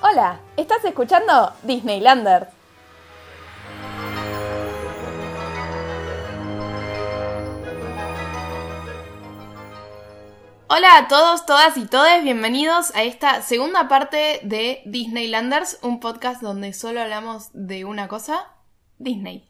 Hola, ¿estás escuchando Disneylanders? Hola a todos, todas y todes, bienvenidos a esta segunda parte de Disneylanders, un podcast donde solo hablamos de una cosa, Disney.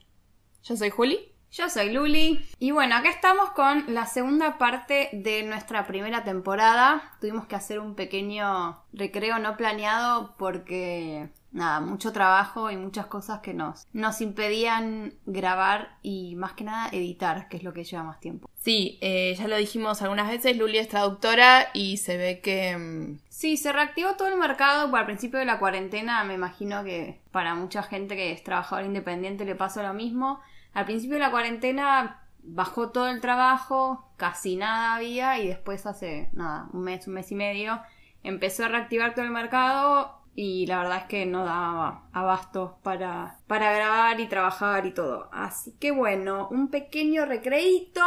Yo soy Juli. Yo soy Luli. Y bueno, acá estamos con la segunda parte de nuestra primera temporada. Tuvimos que hacer un pequeño recreo no planeado porque, nada, mucho trabajo y muchas cosas que nos, nos impedían grabar y más que nada editar, que es lo que lleva más tiempo. Sí, eh, ya lo dijimos algunas veces, Luli es traductora y se ve que... mm, Sí, se reactivó todo el mercado al principio de la cuarentena. Me imagino que para mucha gente que es trabajadora independiente le pasó lo mismo. Al principio de la cuarentena bajó todo el trabajo, casi nada había y después hace nada, un mes, un mes y medio, empezó a reactivar todo el mercado y la verdad es que no daba abasto para, para grabar y trabajar y todo. Así que bueno, un pequeño recreíto.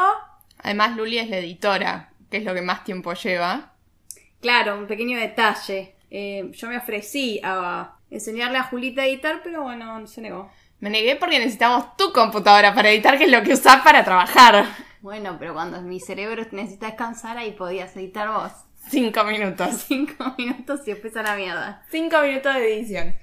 Además, Luli es la editora, que es lo que más tiempo lleva. Claro, un pequeño detalle. Eh, yo me ofrecí a enseñarle a Julita a editar, pero bueno, se negó. Me negué porque necesitamos tu computadora para editar, que es lo que usás para trabajar. Bueno, pero cuando mi cerebro necesita descansar, ahí podías editar vos. Cinco minutos. Cinco minutos y después a la mierda. Cinco minutos de edición.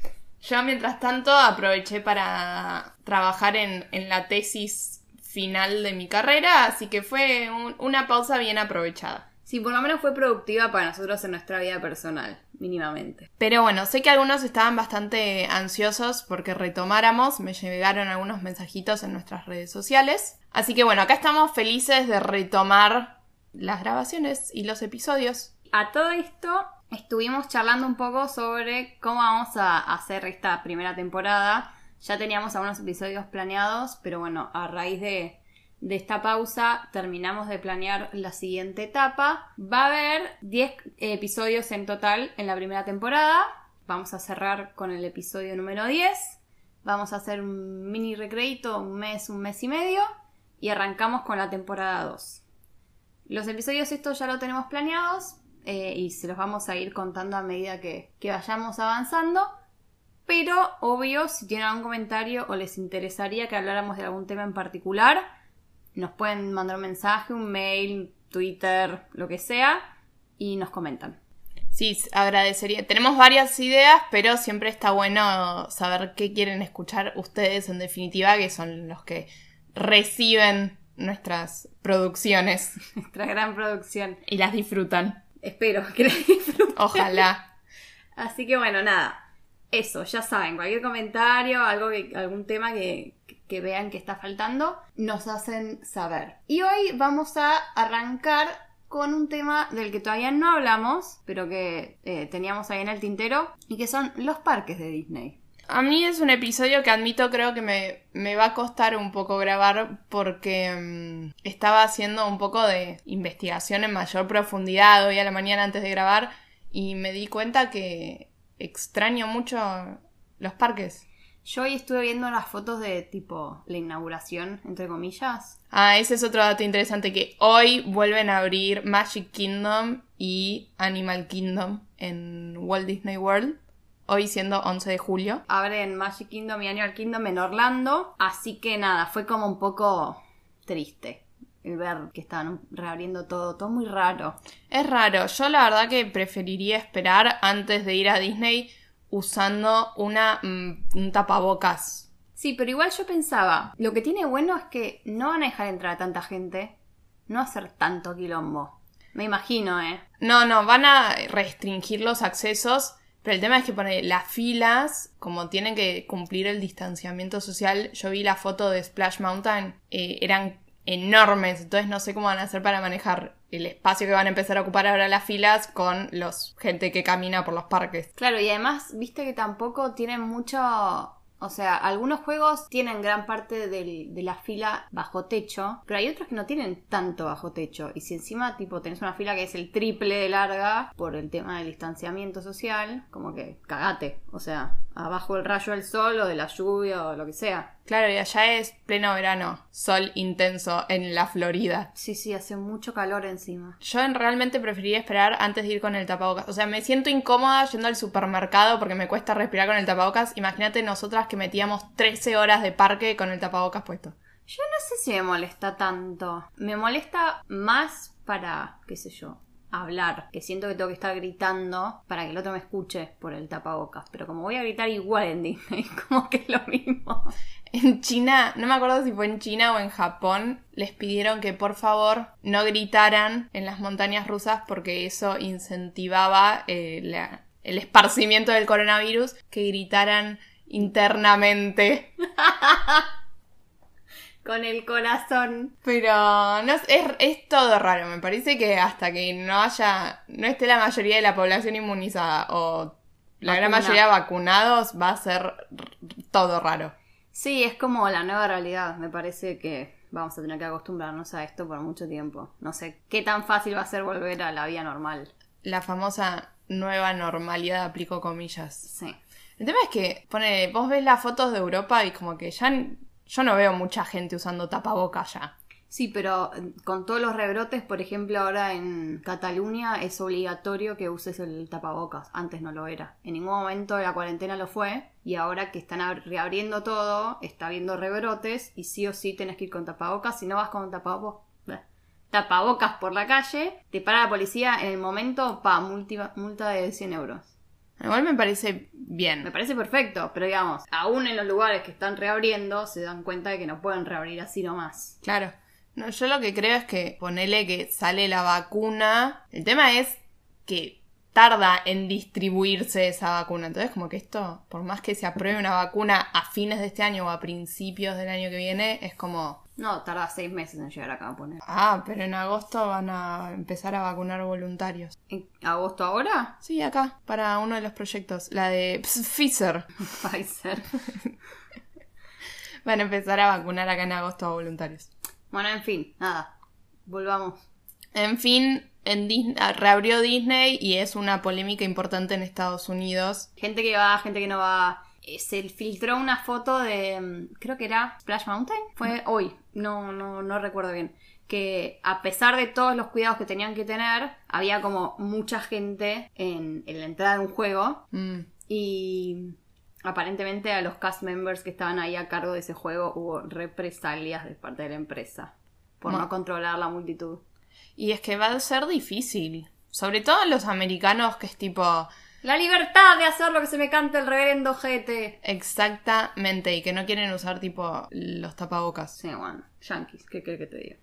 Yo, mientras tanto, aproveché para trabajar en, en la tesis final de mi carrera, así que fue un- una pausa bien aprovechada. Sí, por lo menos fue productiva para nosotros en nuestra vida personal, mínimamente. Pero bueno, sé que algunos estaban bastante ansiosos porque retomáramos, me llegaron algunos mensajitos en nuestras redes sociales. Así que bueno, acá estamos felices de retomar las grabaciones y los episodios. A todo esto, estuvimos charlando un poco sobre cómo vamos a hacer esta primera temporada. Ya teníamos algunos episodios planeados, pero bueno, a raíz de, de esta pausa terminamos de planear la siguiente etapa. Va a haber 10 episodios en total en la primera temporada. Vamos a cerrar con el episodio número 10. Vamos a hacer un mini recreito, un mes, un mes y medio. Y arrancamos con la temporada 2. Los episodios estos ya lo tenemos planeados eh, y se los vamos a ir contando a medida que, que vayamos avanzando. Pero, obvio, si tienen algún comentario o les interesaría que habláramos de algún tema en particular, nos pueden mandar un mensaje, un mail, Twitter, lo que sea, y nos comentan. Sí, agradecería. Tenemos varias ideas, pero siempre está bueno saber qué quieren escuchar ustedes en definitiva, que son los que reciben nuestras producciones Nuestra gran producción. y las disfrutan. Espero que la disfruten. Ojalá. Así que bueno, nada. Eso, ya saben, cualquier comentario, algo que- algún tema que, que vean que está faltando, nos hacen saber. Y hoy vamos a arrancar con un tema del que todavía no hablamos, pero que eh, teníamos ahí en el tintero, y que son los parques de Disney. A mí es un episodio que admito creo que me, me va a costar un poco grabar porque mm, estaba haciendo un poco de investigación en mayor profundidad hoy a la mañana antes de grabar y me di cuenta que extraño mucho los parques. Yo hoy estuve viendo las fotos de tipo la inauguración, entre comillas. Ah, ese es otro dato interesante que hoy vuelven a abrir Magic Kingdom y Animal Kingdom en Walt Disney World. Hoy siendo 11 de julio. Abren Magic Kingdom y Animal Kingdom en Orlando. Así que nada, fue como un poco triste el ver que estaban reabriendo todo, todo muy raro. Es raro, yo la verdad que preferiría esperar antes de ir a Disney usando una, mm, un tapabocas. Sí, pero igual yo pensaba, lo que tiene bueno es que no van a dejar entrar a tanta gente, no hacer tanto quilombo. Me imagino, ¿eh? No, no, van a restringir los accesos, pero el tema es que pone las filas, como tienen que cumplir el distanciamiento social, yo vi la foto de Splash Mountain, eh, eran enormes, entonces no sé cómo van a hacer para manejar el espacio que van a empezar a ocupar ahora las filas con los gente que camina por los parques. Claro, y además, viste que tampoco tienen mucho... O sea, algunos juegos tienen gran parte del- de la fila bajo techo, pero hay otros que no tienen tanto bajo techo. Y si encima, tipo, tenés una fila que es el triple de larga por el tema del distanciamiento social, como que cagate. O sea, abajo del rayo del sol o de la lluvia o lo que sea. Claro, y allá es pleno verano, sol intenso en la Florida. Sí, sí, hace mucho calor encima. Yo en- realmente preferiría esperar antes de ir con el tapabocas. O sea, me siento incómoda yendo al supermercado porque me cuesta respirar con el tapabocas. Imagínate nosotras que metíamos 13 horas de parque con el tapabocas puesto. Yo no sé si me molesta tanto. Me molesta más para, qué sé yo, hablar. Que siento que tengo que estar gritando para que el otro me escuche por el tapabocas. Pero como voy a gritar igual en Disney, como que es lo mismo. En China, no me acuerdo si fue en China o en Japón, les pidieron que por favor no gritaran en las montañas rusas porque eso incentivaba eh, la- el esparcimiento del coronavirus, que gritaran internamente. Con el corazón. Pero no, es, es, todo raro, me parece que hasta que no haya, no esté la mayoría de la población inmunizada o la gran mayoría vacunados, va a ser todo raro. Sí, es como la nueva realidad. Me parece que vamos a tener que acostumbrarnos a esto por mucho tiempo. No sé qué tan fácil va a ser volver a la vida normal. La famosa nueva normalidad, aplico comillas. Sí. El tema es que, pone, vos ves las fotos de Europa y como que ya yo no veo mucha gente usando tapabocas ya. Sí, pero eh, con todos los rebrotes, por ejemplo, ahora en Cataluña es obligatorio que uses el tapabocas. Antes no lo era. En ningún momento de la cuarentena lo fue. Y ahora que están ab- reabriendo todo, está habiendo rebrotes y sí o sí tenés que ir con tapabocas. Si no vas con tapabocas, tapabocas por la calle, te para la policía en el momento, pa, multi- multa de 100 euros. Igual me parece Me bien. parece perfecto, pero digamos, aún en los lugares que están reabriendo, se dan cuenta de que no pueden reabrir así nomás. Claro. No, yo lo que creo es que ponele que sale la vacuna. El tema es que tarda en distribuirse esa vacuna. Entonces, como que esto, por más que se apruebe una vacuna a fines de este año o a principios del año que viene, es como, No, tarda seis meses en llegar acá a poner. ah, pero en agosto van a empezar a vacunar voluntarios. ¿En agosto ahora? Sí, acá, para uno de los proyectos, la de Pfizer. Pfizer. Van a empezar a vacunar acá en agosto a voluntarios. bueno, en fin, nada. Volvamos. En fin, en Dis- ah, reabrió Disney y es una polémica importante en Estados Unidos. Gente que va, gente que no va. Eh, Se filtró una foto de. mm, Creo que era Splash Mountain. Fue hoy. No, no, no recuerdo bien. Que a pesar de todos los cuidados que tenían que tener, había como mucha gente en, en la entrada de un juego. Mm. Y aparentemente a los cast members que estaban ahí a cargo de ese juego hubo represalias de parte de la empresa por no controlar la multitud. Y es que va a ser difícil. Sobre todo los americanos, que es tipo. La libertad de hacer lo que se me canta el reverendo jete. Exactamente, y que no quieren usar tipo los tapabocas. Sí, bueno, yankees, ¿qué crees que te diga?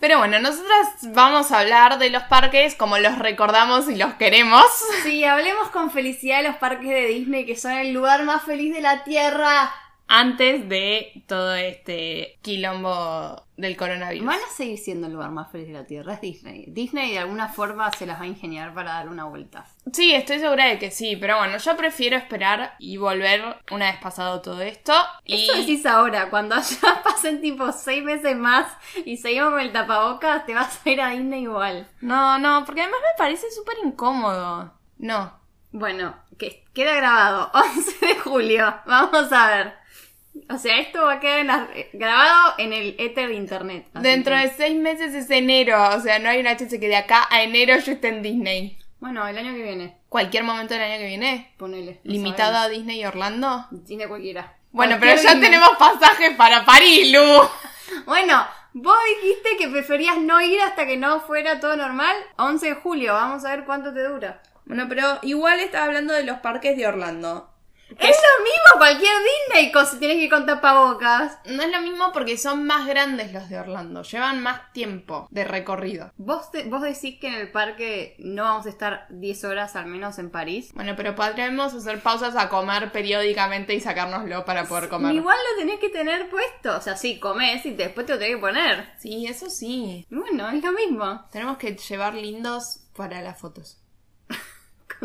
Pero bueno, nosotras vamos a hablar de los parques como los recordamos y los queremos. Sí, hablemos con felicidad de los parques de Disney, que son el lugar más feliz de la Tierra. Antes de todo este quilombo del coronavirus. Van a seguir siendo el lugar más feliz de la Tierra, es Disney. Disney de alguna forma se las va a ingeniar para dar una vuelta. Sí, estoy segura de que sí, pero bueno, yo prefiero esperar y volver una vez pasado todo esto. Y Eso decís ahora, cuando ya pasen tipo seis meses más y seguimos con el tapabocas, te vas a ir a Disney igual. No, no, porque además me parece súper incómodo. No. Bueno, que queda grabado, 11 de julio, vamos a ver. O sea, esto va a quedar en la- grabado en el éter de internet. Dentro que- de seis meses es enero, o sea, no hay una chance que de acá a enero yo esté en Disney. Bueno, el año que viene, Cualquier momento del año que viene. ponele. Limitado a. Disney y Orlando. Disney cualquiera. Bueno, pero ya Disney. tenemos pasajes para París, Lu. Bueno, vos dijiste que preferías no ir hasta que no fuera todo normal. 11 de julio, vamos a ver cuánto te dura. Bueno, pero igual estaba hablando de los parques de Orlando. Es lo mismo cualquier Disney si tienes que ir con tapabocas. No es lo mismo porque son más grandes los de Orlando, llevan más tiempo de recorrido. ¿Vos, te- vos decís que en el parque no vamos a estar 10 horas al menos en París. Bueno, pero podremos hacer pausas a comer periódicamente y sacárnoslo para poder comer. Igual lo tenés que tener puesto. O sea, sí, comés y después te lo tenés que poner. Sí, eso sí. Bueno, es lo mismo. Tenemos que llevar lindos para las fotos.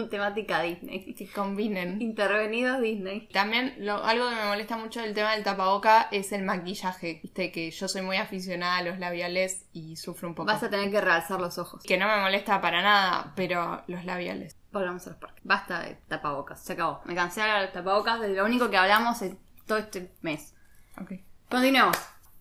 Con temática Disney. Que combinen. Intervenidos Disney. También lo- algo que me molesta mucho del tema del tapaboca es el maquillaje. Viste que yo soy muy aficionada a los labiales y sufro un poco. Vas a tener que realzar los ojos. Que no me molesta para nada, pero los labiales. Volvamos a los parques. Basta de tapabocas. Se acabó. Me cansé de hablar de tapabocas. De lo único que hablamos en todo este mes. Ok. Continuemos.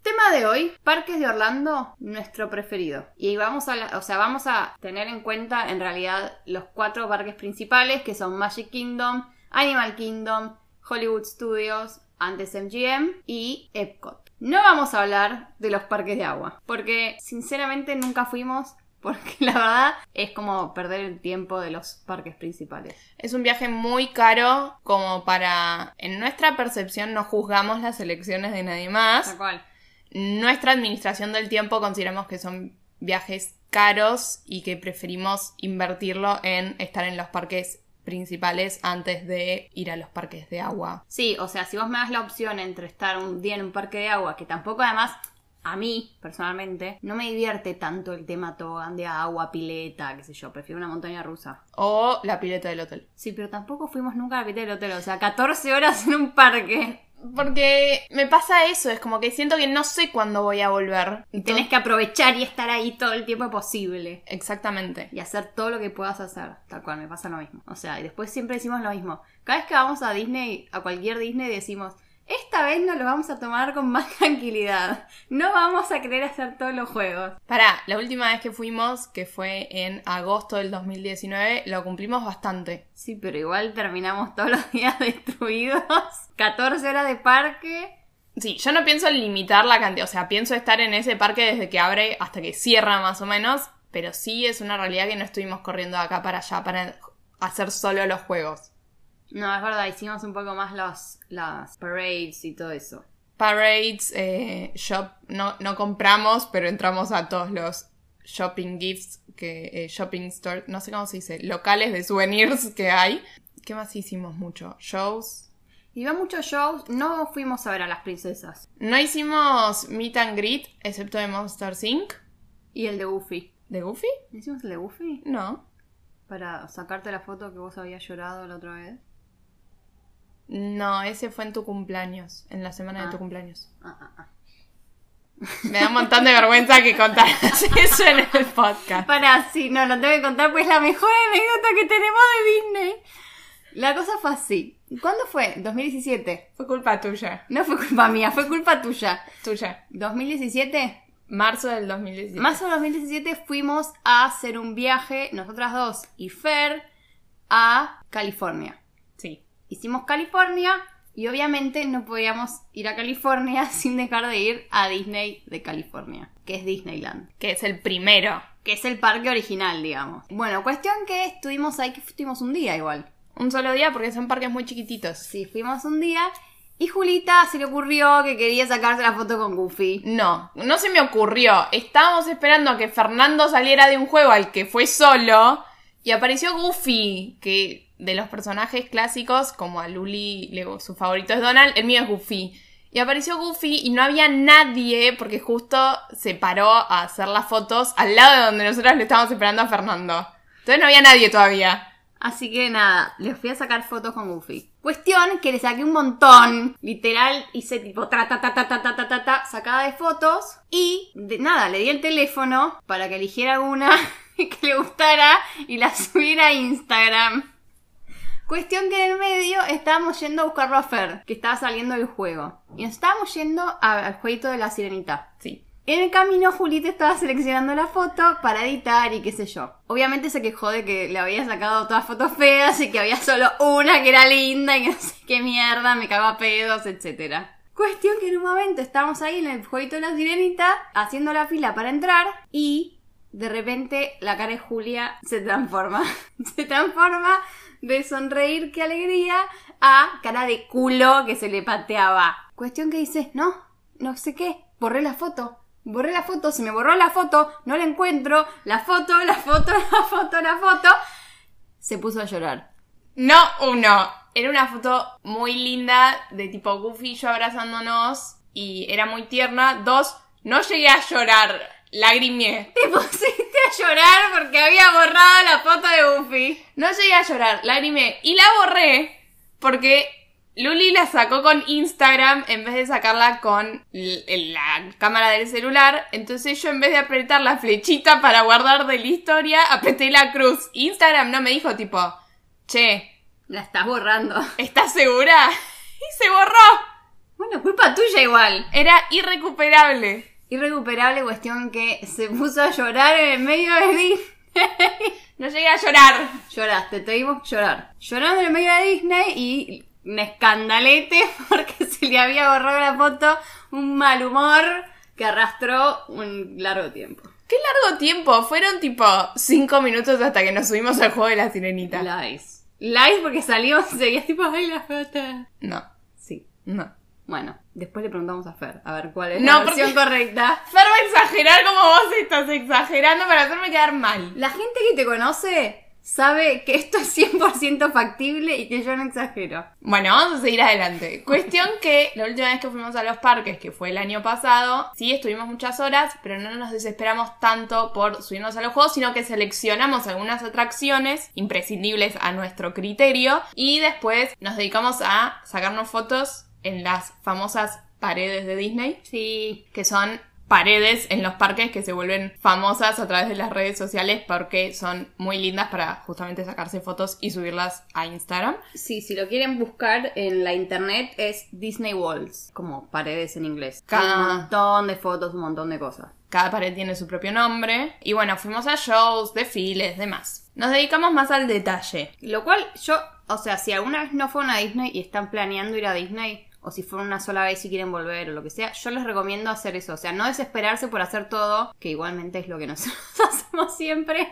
Tema de hoy, Parques de Orlando, nuestro preferido. Y vamos a, la- o sea, vamos a tener en cuenta en realidad los cuatro parques principales que son Magic Kingdom, Animal Kingdom, Hollywood Studios, antes MGM y Epcot. No vamos a hablar de los parques de agua, porque sinceramente nunca fuimos, porque la verdad es como perder el tiempo de los parques principales. Es un viaje muy caro como para... En nuestra percepción no juzgamos las elecciones de nadie más. Tal cual. Nuestra administración del tiempo consideramos que son viajes caros y que preferimos invertirlo en estar en los parques principales antes de ir a los parques de agua. Sí, o sea, si vos me das la opción entre estar un día en un parque de agua, que tampoco además, a mí, personalmente, no me divierte tanto el tema tobogán de agua, pileta, qué sé yo, prefiero una montaña rusa. O la pileta del hotel. Sí, pero tampoco fuimos nunca a la pileta del hotel, o sea, 14 horas en un parque. Porque me pasa eso, es como que siento que no sé cuándo voy a volver. Y tenés que aprovechar y estar ahí todo el tiempo posible. Exactamente. Y hacer todo lo que puedas hacer. Tal cual, me pasa lo mismo. O sea, y después siempre decimos lo mismo. Cada vez que vamos a Disney, a cualquier Disney, decimos, esta vez nos lo vamos a tomar con más tranquilidad. No vamos a querer hacer todos los juegos. Pará, la última vez que fuimos, que fue en agosto del 2019, lo cumplimos bastante. Sí, pero igual terminamos todos los días destruidos. 14 horas de parque. Sí, yo no pienso limitar la cantidad, o sea, pienso estar en ese parque desde que abre hasta que cierra más o menos, pero sí es una realidad que no estuvimos corriendo de acá para allá para hacer solo los juegos. No, es verdad, hicimos un poco más los, las parades y todo eso. Parades, eh, shop, no, no compramos, pero entramos a todos los shopping gifts, que, eh, shopping store, no sé cómo se dice, locales de souvenirs que hay. ¿Qué más hicimos mucho? Shows. Iba muchos shows, no fuimos a ver a las princesas. No hicimos meet and greet, excepto de Monster Inc. Y el de Goofy. ¿De Goofy? ¿Hicimos el de Goofy? No. Para sacarte la foto que vos habías llorado la otra vez. No, ese fue en tu cumpleaños, en la semana de Ah. tu cumpleaños. Ah, ah, ah. Me da un montón de vergüenza que contaras eso en el podcast. Para, sí, no, lo tengo que contar, pues es la mejor anécdota que tenemos de Disney. La cosa fue así. ¿Cuándo fue? 2017. Fue culpa tuya. No fue culpa mía, fue culpa tuya. Tuya. 2017. Marzo del 2017. Marzo de 2017 fuimos a hacer un viaje, nosotras dos y Fer, a California. Sí. Hicimos California y obviamente no podíamos ir a California sin dejar de ir a Disney de California, que es Disneyland. Que es el primero. Que es el parque original, digamos. Bueno, cuestión que estuvimos ahí, que estuvimos un día igual. Un solo día porque son parques muy chiquititos. Sí, fuimos un día y Julita se le ocurrió que quería sacarse la foto con Goofy. No, no se me ocurrió. Estábamos esperando a que Fernando saliera de un juego al que fue solo y apareció Goofy, que de los personajes clásicos, como a Luli, su favorito es Donald, el mío es Goofy. Y apareció Goofy y no había nadie porque justo se paró a hacer las fotos al lado de donde nosotros le estábamos esperando a Fernando. Entonces no había nadie todavía. Así que nada, les fui a sacar fotos con Goofy. Cuestión que le saqué un montón. Literal, hice tipo ta ta ta ta ta ta ta, ta sacada de fotos. Y de, nada, le di el teléfono para que eligiera una que le gustara y la subiera a Instagram. Cuestión que en el medio estábamos yendo a buscarlo a Fer, que estaba saliendo del juego. Y nos estábamos yendo al jueguito de la sirenita. Sí. En el camino, Julita estaba seleccionando la foto para editar y qué sé yo. Obviamente se quejó de que le había sacado todas fotos feas y que había solo una que era linda y que no sé qué mierda, me cagaba a pedos, etc. Cuestión que en un momento estábamos ahí en el jueguito de la sirenita, haciendo la fila para entrar y de repente la cara de Julia se transforma. se transforma de sonreír, qué alegría, a cara de culo que se le pateaba. Cuestión que dice, no, no sé qué, borré la foto. Borré la foto, se me borró la foto, no la encuentro, la foto, la foto, la foto, la foto. Se puso a llorar. No, uno. Era una foto muy linda de tipo Goofy yo abrazándonos y era muy tierna. Dos, no llegué a llorar, lagrimié. Te pusiste a llorar porque había borrado la foto de Buffy. No llegué a llorar, la animé y la borré porque Luli la sacó con Instagram en vez de sacarla con la cámara del celular. Entonces yo en vez de apretar la flechita para guardar de la historia, apreté la cruz. Instagram no me dijo tipo, che, La estás borrando. ¿estás segura? Y se borró. Bueno, culpa tuya igual. Era irrecuperable. Irrecuperable cuestión que se puso a llorar en el medio de Disney. No llegué a llorar. Lloraste, te vimos llorar. Llorando en el medio de Disney y un escandalete porque se le había borrado la foto, un mal humor que arrastró un largo tiempo. Qué largo tiempo. Fueron tipo cinco minutos hasta que nos subimos al juego de la sirenita. Lies. Lies porque salió y seguías tipo, ay, la foto. No, Sí. no. Bueno, después le preguntamos a Fer a ver cuál es No, la versión correcta. Fer va a exagerar como vos estás exagerando para hacerme quedar mal. La gente que te conoce sabe que esto es 100% factible y que yo no exagero. Bueno, vamos a seguir adelante. Cuestión que la última vez que fuimos a los parques, que fue el año pasado, sí estuvimos muchas horas, pero no nos desesperamos tanto por subirnos a los juegos, sino que seleccionamos algunas atracciones imprescindibles a nuestro criterio y después nos dedicamos a sacarnos fotos en las famosas paredes de Disney, Sí, que son paredes en los parques que se vuelven famosas a través de las redes sociales porque son muy lindas para justamente sacarse fotos y subirlas a Instagram. Sí, si lo quieren buscar en la internet es Disney Walls, como paredes en inglés. Cada- Un montón de fotos, un montón de cosas. Cada pared tiene su propio nombre. Y bueno, fuimos a shows, desfiles, demás. Nos dedicamos más al detalle. Lo cual yo, o sea, si alguna vez no fueron a Disney y están planeando ir a Disney, o si fueron una sola vez y quieren volver o lo que sea, yo les recomiendo hacer eso. O sea, no desesperarse por hacer todo, que igualmente es lo que nosotros hacemos siempre.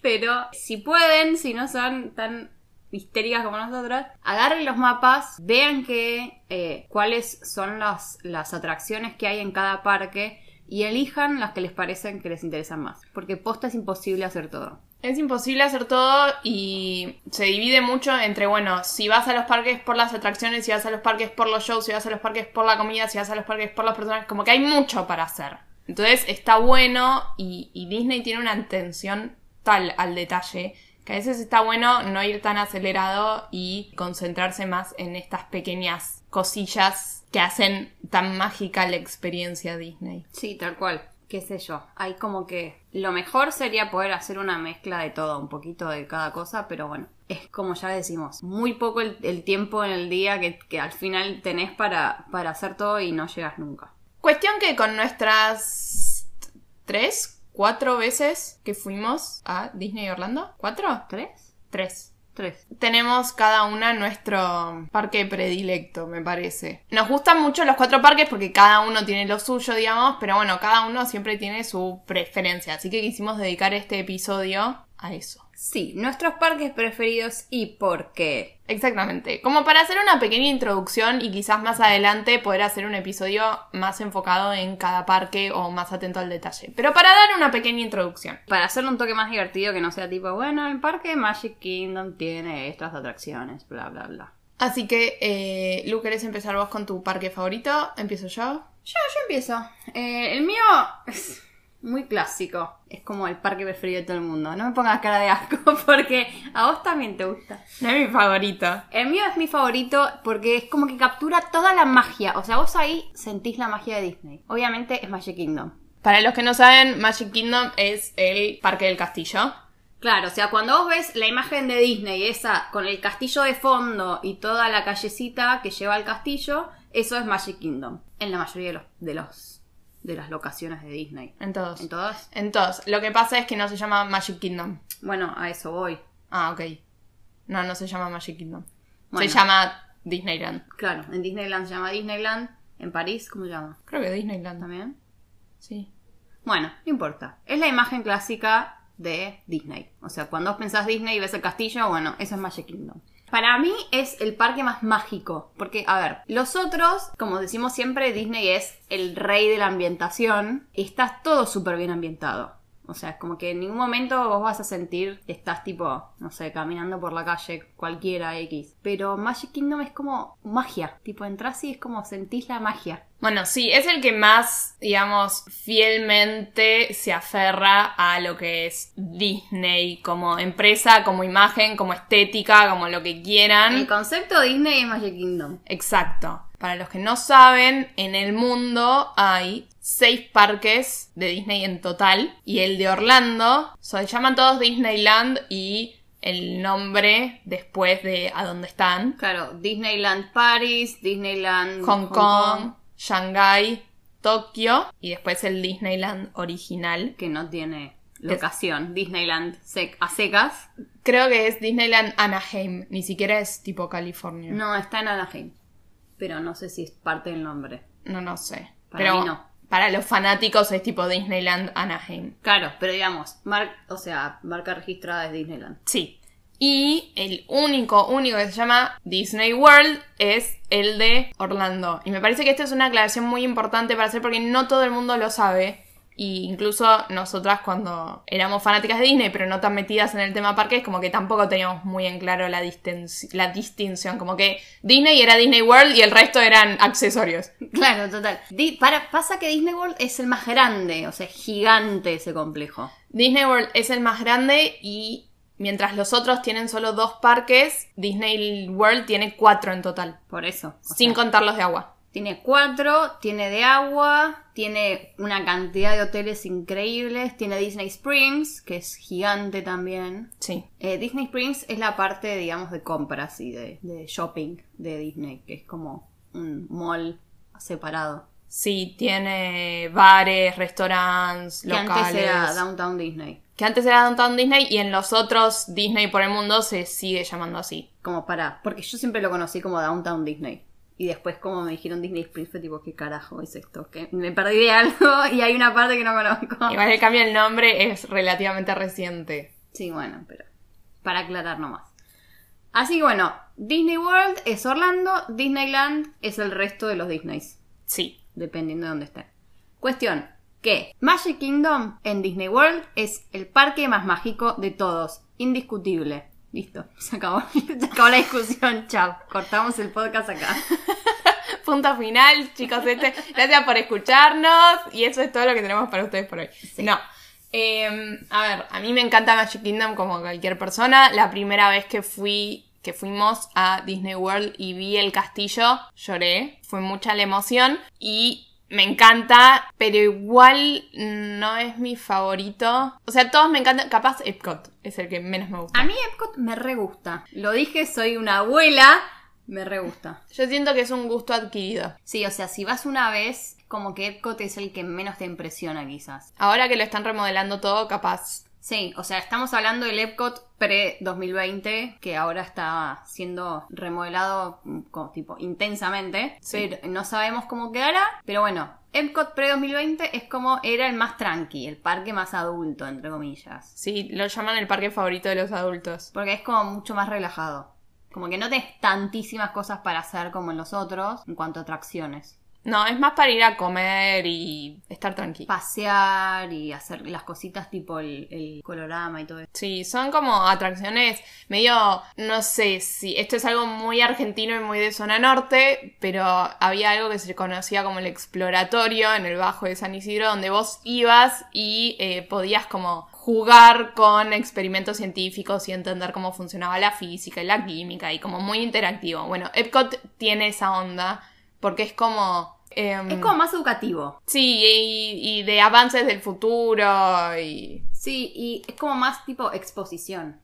Pero si pueden, si no son tan histéricas como nosotros, agarren los mapas, vean que, eh, cuáles son las, las atracciones que hay en cada parque y elijan las que les parecen que les interesan más. Porque posta es imposible hacer todo. Es imposible hacer todo y se divide mucho entre, bueno, si vas a los parques por las atracciones, si vas a los parques por los shows, si vas a los parques por la comida, si vas a los parques por los personajes, como que hay mucho para hacer. Entonces está bueno y, y Disney tiene una atención tal al detalle que a veces está bueno no ir tan acelerado y concentrarse más en estas pequeñas cosillas que hacen tan mágica la experiencia Disney. Sí, tal cual. Qué sé yo. Hay como que. Lo mejor sería poder hacer una mezcla de todo, un poquito de cada cosa, pero bueno. Es como ya decimos, muy poco el, el tiempo en el día que, que al final tenés para, para hacer todo y no llegas nunca. Cuestión que con nuestras tres, cuatro veces que fuimos a Disney Orlando, ¿cuatro? ¿Tres? Tres. Tres. Tenemos cada una nuestro parque predilecto, me parece. Nos gustan mucho los cuatro parques porque cada uno tiene lo suyo, digamos, pero bueno, cada uno siempre tiene su preferencia, así que quisimos dedicar este episodio a eso. Sí, nuestros parques preferidos y por qué. Exactamente, como para hacer una pequeña introducción y quizás más adelante poder hacer un episodio más enfocado en cada parque o más atento al detalle. Pero para dar una pequeña introducción. Para hacerlo un toque más divertido que no sea tipo, bueno, el parque Magic Kingdom tiene estas atracciones, bla, bla, bla. Así que, eh, Lu, ¿querés empezar vos con tu parque favorito? ¿Empiezo yo? Yo, yo empiezo. Eh, el mío muy clásico. Es como el parque preferido de todo el mundo. No me pongas cara de asco porque a vos también te gusta. No es mi favorito. El mío es mi favorito porque es como que captura toda la magia. O sea, vos ahí sentís la magia de Disney. Obviamente es Magic Kingdom. Para los que no saben, Magic Kingdom es el parque del castillo. Claro, o sea, cuando vos ves la imagen de Disney, esa con el castillo de fondo y toda la callecita que lleva al castillo, eso es Magic Kingdom. En la mayoría de los, de los de las locaciones de Disney. En todos. ¿En todas? En todos. Lo que pasa es que no se llama Magic Kingdom. Bueno, a eso voy. Ah, ok. No, no se llama Magic Kingdom. Bueno. Se llama Disneyland. Claro, en Disneyland se llama Disneyland. En París, ¿cómo se llama? Creo que Disneyland. También. Sí. Bueno, no importa. Es la imagen clásica de Disney. O sea, cuando vos pensás Disney y ves el castillo, bueno, eso es Magic Kingdom. Para mí es el parque más mágico. Porque, a ver, los otros, como decimos siempre, Disney es el rey de la ambientación. Y está todo súper bien ambientado. O sea, es como que en ningún momento vos vas a sentir que estás tipo, no sé, caminando por la calle cualquiera X. Pero Magic Kingdom es como magia. Tipo, entras y es como sentís la magia. Bueno, sí, es el que más, digamos, fielmente se aferra a lo que es Disney como empresa, como imagen, como estética, como lo que quieran. El concepto Disney es Magic Kingdom. Exacto. Para los que no saben, en el mundo hay seis parques de Disney en total y el de Orlando se llaman todos Disneyland y el nombre después de a dónde están. Claro, Disneyland Paris, Disneyland Hong Kong, Shanghai, Tokio y después el Disneyland original. que no tiene locación. Disneyland sec- a secas. Creo que es Disneyland Anaheim, ni siquiera es tipo California. No, está en Anaheim. Pero no sé si es parte del nombre. No, no sé. Para Pero mí no. para los fanáticos es tipo Disneyland Anaheim. Claro, pero digamos, mar- o sea, marca registrada es Disneyland. Sí. Y el único, único que se llama Disney World es el de Orlando. Y me parece que esta es una aclaración muy importante para hacer porque no todo el mundo lo sabe. Y incluso nosotras cuando éramos fanáticas de Disney, pero no tan metidas en el tema parques, como que tampoco teníamos muy en claro la, la distinción. Como que Disney era Disney World y el resto eran accesorios. Claro, total. Di- para, pasa que Disney World es el más grande, o sea, es gigante ese complejo. Disney World es el más grande y mientras los otros tienen solo dos parques, Disney World tiene cuatro en total. Por eso. Sin sea, contar los de agua. Tiene cuatro, tiene de agua, tiene una cantidad de hoteles increíbles, tiene Disney Springs, que es gigante también. Sí. Eh, Disney Springs es la parte, digamos, de compras y de, de shopping de Disney, que es como un mall separado. Sí, tiene bares, restaurantes, Que locales. antes era Downtown Disney. Que antes era Downtown Disney y en los otros Disney por el mundo se sigue llamando así. Como para. Porque yo siempre lo conocí como Downtown Disney. Y después, como me dijeron Disney Springs, fue tipo, ¿qué carajo es esto? Que me perdí de algo y hay una parte que no conozco. Igual el cambio del nombre es relativamente reciente. Sí, bueno, pero. Para aclarar nomás. Así que bueno, Disney World es Orlando, Disneyland es el resto de los Disneys. Sí. dependiendo de dónde estén. Cuestión, que Magic Kingdom en Disney World es el parque más mágico de todos, indiscutible. Listo, se acabó, se acabó la discusión, chao, cortamos el podcast acá. Punto final, chicos. Este, gracias por escucharnos. Y eso es todo lo que tenemos para ustedes por hoy. No. Eh, a ver, a mí me encanta Magic Kingdom como cualquier persona. La primera vez que fui, que fuimos a Disney World y vi el castillo, lloré. Fue mucha la emoción. Y me encanta, pero igual no es mi favorito. O sea, todos me encantan. Capaz Epcot es el que menos me gusta. A mí Epcot me re gusta. Lo dije, soy una abuela, me re gusta. Yo siento que es un gusto adquirido. Sí, o sea, si vas una vez, como que Epcot es el que menos te impresiona quizás. Ahora que lo están remodelando todo, capaz. Sí, o sea, estamos hablando del Epcot pre-2020, que ahora está siendo remodelado mm, como tipo intensamente, Sí. pero no sabemos cómo quedará, pero bueno, Epcot pre-2020 es como era el más tranqui, el parque más adulto, entre comillas, Sí, lo llaman el parque favorito de los adultos. porque es como mucho más relajado, como que no tenés tantísimas cosas para hacer como en los otros en cuanto a atracciones. No, es más para ir a comer y estar tranquilo. Pasear y hacer las cositas tipo el, el colorama y todo eso. Sí, son como atracciones medio, no sé si esto es algo muy argentino y muy de zona norte, pero había algo que se conocía como el exploratorio en el Bajo de San Isidro, donde vos ibas y eh, podías como jugar con experimentos científicos y entender cómo funcionaba la física y la química y como muy interactivo. Bueno, Epcot tiene esa onda porque es como... em, Es como más educativo. Sí, y, y de avances del futuro y... Sí, y es como más tipo exposición.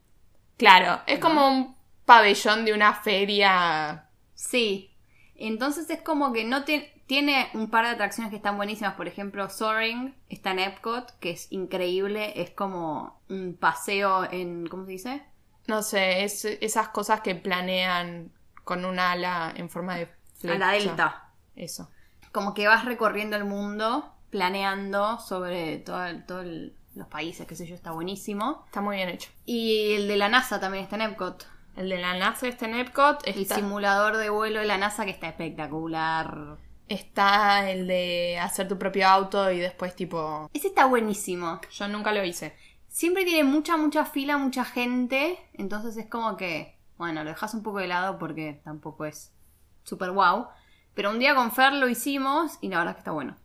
Claro, es como un pabellón de una feria. Sí. Entonces es como que no te- tiene un par de atracciones que están buenísimas. Por ejemplo, Soaring está en Epcot, que es increíble. Es como un paseo en. ¿Cómo se dice? No sé, es esas cosas que planean con un ala en forma de flecha. A la Delta. Eso. Como que vas recorriendo el mundo, planeando sobre todo- todos los países, qué sé yo, está buenísimo. Está muy bien hecho. Y el de la NASA también está en Epcot. El de la NASA está en Epcot. El simulador de vuelo de la NASA que está espectacular. Está el de hacer tu propio auto y después tipo... Ese está buenísimo. Yo nunca lo hice. Siempre tiene mucha, mucha fila, mucha gente. Entonces es como que, bueno, lo dejas un poco de lado porque tampoco es súper wow. Pero un día con Fer lo hicimos y la verdad es que está bueno.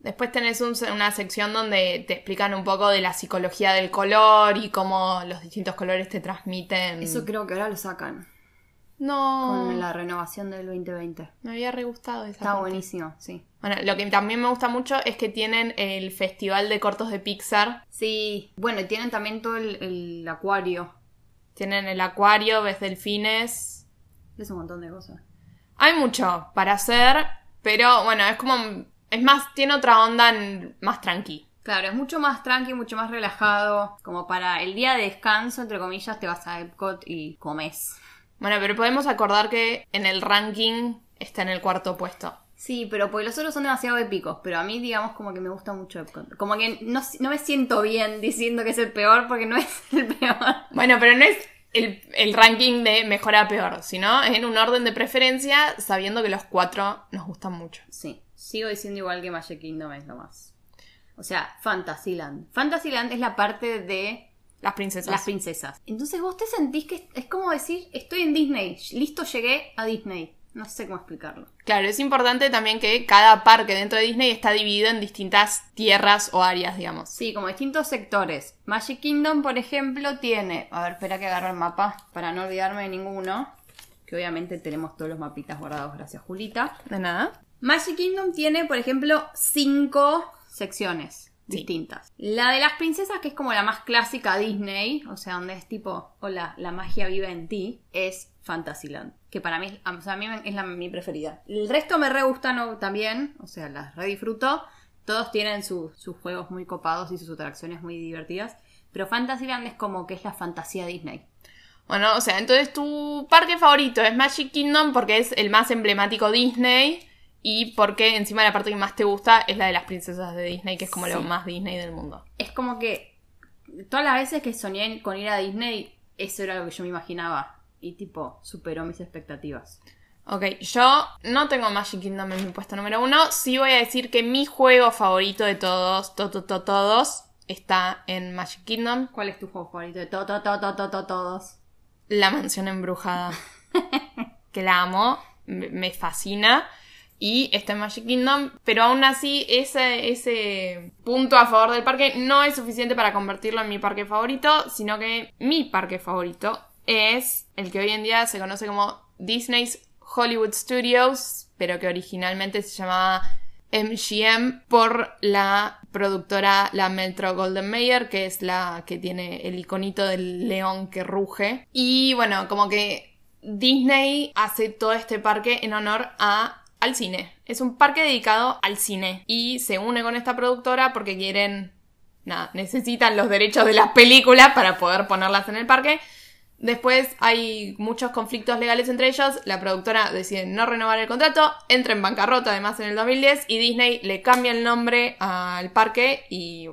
Después tenés un- una sección donde te explican un poco de la psicología del color y cómo los distintos colores te transmiten. Eso creo que ahora lo sacan. No. Con la renovación del 2020. Me había re gustado esa Está parte. buenísimo, sí. Bueno, lo que también me gusta mucho es que tienen el festival de cortos de Pixar. Sí. Bueno, y tienen también todo el, el acuario. Tienen el acuario, ves delfines. Es un montón de cosas. Hay mucho para hacer, pero bueno, es como. Es más, tiene otra onda en- más tranqui. Claro, es mucho más tranqui, mucho más relajado. Como para el día de descanso, entre comillas, te vas a Epcot y comes. Bueno, pero podemos acordar que en el ranking está en el cuarto puesto. Sí, pero pues los otros son demasiado épicos. Pero a mí, digamos, como que me gusta mucho Epcot. Como que no, no me siento bien diciendo que es el peor porque no es el peor. Bueno, pero no es el, el ranking de mejor a peor, sino en un orden de preferencia, sabiendo que los cuatro nos gustan mucho. Sí, sigo diciendo igual que Magic Kingdom es lo más. O sea, Fantasyland. Fantasyland es la parte de Las princesas. las princesas. Entonces vos te sentís que es- es como decir, estoy en Disney, listo, llegué a Disney. No sé cómo explicarlo. Claro, es importante también que cada parque dentro de Disney está dividido en distintas tierras o áreas, digamos. Sí, como distintos sectores. Magic Kingdom, por ejemplo, tiene... A ver, espera que agarro el mapa para no olvidarme de ninguno. Que obviamente tenemos todos los mapitas guardados, gracias Julita. De nada. Magic Kingdom tiene, por ejemplo, cinco secciones Sí. distintas. La de las princesas, que es como la más clásica Disney, o sea, donde es tipo, hola, la magia vive en ti, es Fantasyland. Que para mí, es- o sea, a mí es la, mi preferida. El resto me re gustan también, o sea, las re disfruto. Todos tienen su- sus juegos muy copados y sus atracciones muy divertidas. Pero Fantasyland es como que es la fantasía Disney. Bueno, o sea, entonces tu parque favorito es Magic Kingdom porque es el más emblemático Disney y porque encima la parte que más te gusta es la de las princesas de Disney, que es como lo más Disney del mundo. es como que todas las veces que soñé con ir a Disney, eso era lo que yo me imaginaba. Y tipo, superó mis expectativas. Ok, yo no tengo Magic Kingdom en mi puesto número uno. Sí voy a decir que mi juego favorito de todos, to, to, to- todos, está en Magic Kingdom, ¿Cuál es tu juego favorito de to, to, to, to, to, to- todos? La Mansión Embrujada. que la amo, me me fascina. Y está en Magic Kingdom, pero aún así ese, ese punto a favor del parque no es suficiente para convertirlo en mi parque favorito, sino que mi parque favorito es el que hoy en día se conoce como Disney's Hollywood Studios, pero que originalmente se llamaba MGM por la productora, la Metro Golden Mayer, que es la que tiene el iconito del león que ruge. Y bueno, como que Disney hace todo este parque en honor al cine. Es un parque dedicado al cine y se une con esta productora porque quieren nada, necesitan los derechos de las películas para poder ponerlas en el parque. Después hay muchos conflictos legales entre ellos. La productora decide no renovar el contrato, entra en bancarrota además en el 2010 y Disney le cambia el nombre al parque y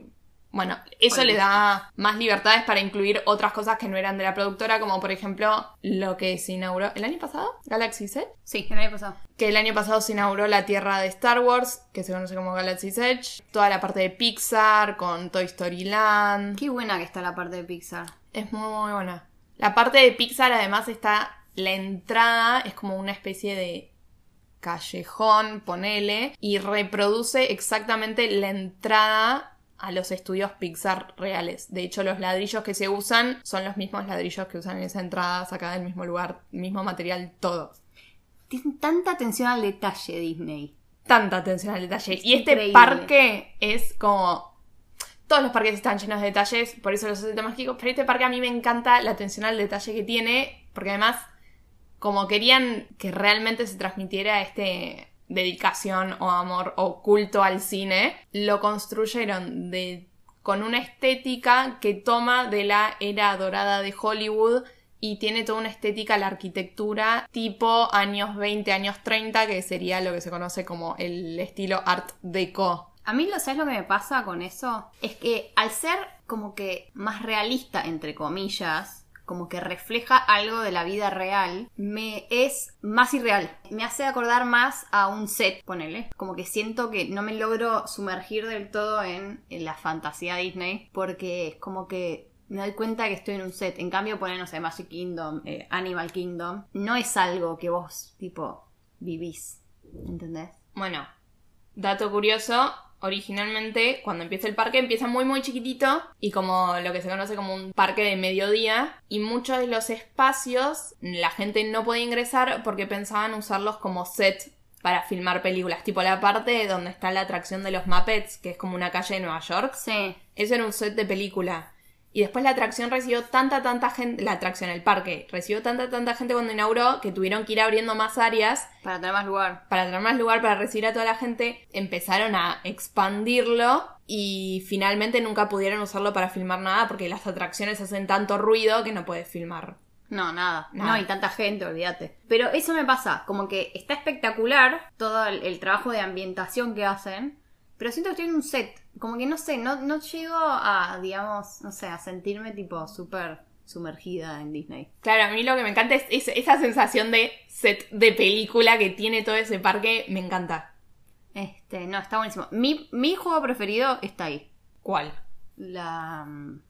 bueno, eso le da más libertades para incluir otras cosas que no eran de la productora, como por ejemplo lo que se inauguró el año pasado, Galaxy Edge, Sí, el año pasado. que el año pasado se inauguró la tierra de Star Wars, que se conoce como Galaxy's Edge, toda la parte de Pixar con Toy Story Land. Qué buena que está la parte de Pixar. Es muy, muy buena. La parte de Pixar además está la entrada, es como una especie de callejón, ponele, y reproduce exactamente la entrada a los estudios Pixar reales. De hecho, los ladrillos que se usan son los mismos ladrillos que usan en esa entrada, sacada del mismo lugar, mismo material, todo. Tiene tanta atención al detalle Disney. Tanta atención al detalle. Es y este increíble. parque es como. Todos los parques están llenos de detalles, por eso los hace tan mágicos. Pero este parque a mí me encanta la atención al detalle que tiene, porque además, como querían que realmente se transmitiera este dedicación o amor o culto al cine, lo construyeron con una estética que toma de la era dorada de Hollywood y tiene toda una estética la arquitectura tipo años 20, años 30, que sería lo que se conoce como el estilo art deco. A mí, lo- ¿sabes lo que me pasa con eso? Es que al ser como que más realista, entre comillas, como que refleja algo de la vida real, me es más irreal. Me hace acordar más a un set, ponele. Como que siento que no me logro sumergir del todo en, la fantasía Disney, porque es como que me doy cuenta que estoy en un set. En cambio, poner, no sé, Magic Kingdom, eh, Animal Kingdom, no es algo que vos, tipo, vivís. ¿Entendés? Bueno, dato curioso, originalmente cuando empieza el parque empieza muy muy chiquitito y como lo que se conoce como un parque de mediodía y muchos de los espacios la gente no podía ingresar porque pensaban usarlos como set para filmar películas, tipo la parte donde está la atracción de los Muppets, que es como una calle de Nueva York. Sí. Eso era un set de película. Y después la atracción recibió tanta, tanta gente, la atracción, el parque, recibió tanta, tanta gente cuando inauguró que tuvieron que ir abriendo más áreas. Para tener más lugar. Para tener más lugar para recibir a toda la gente, empezaron a expandirlo y finalmente nunca pudieron usarlo para filmar nada porque las atracciones hacen tanto ruido que no puedes filmar. No, nada. Nada. No, y tanta gente, olvídate. Pero eso me pasa, como que está espectacular todo el, el trabajo de ambientación que hacen, pero siento que estoy en un set. Como que no sé, no, no llego a, digamos, no sé, a sentirme tipo súper sumergida en Disney. Claro, a mí lo que me encanta es, es esa sensación de set de película que tiene todo ese parque, me encanta. Este, no, está buenísimo. Mi, mi juego preferido está ahí. ¿Cuál? La. mm,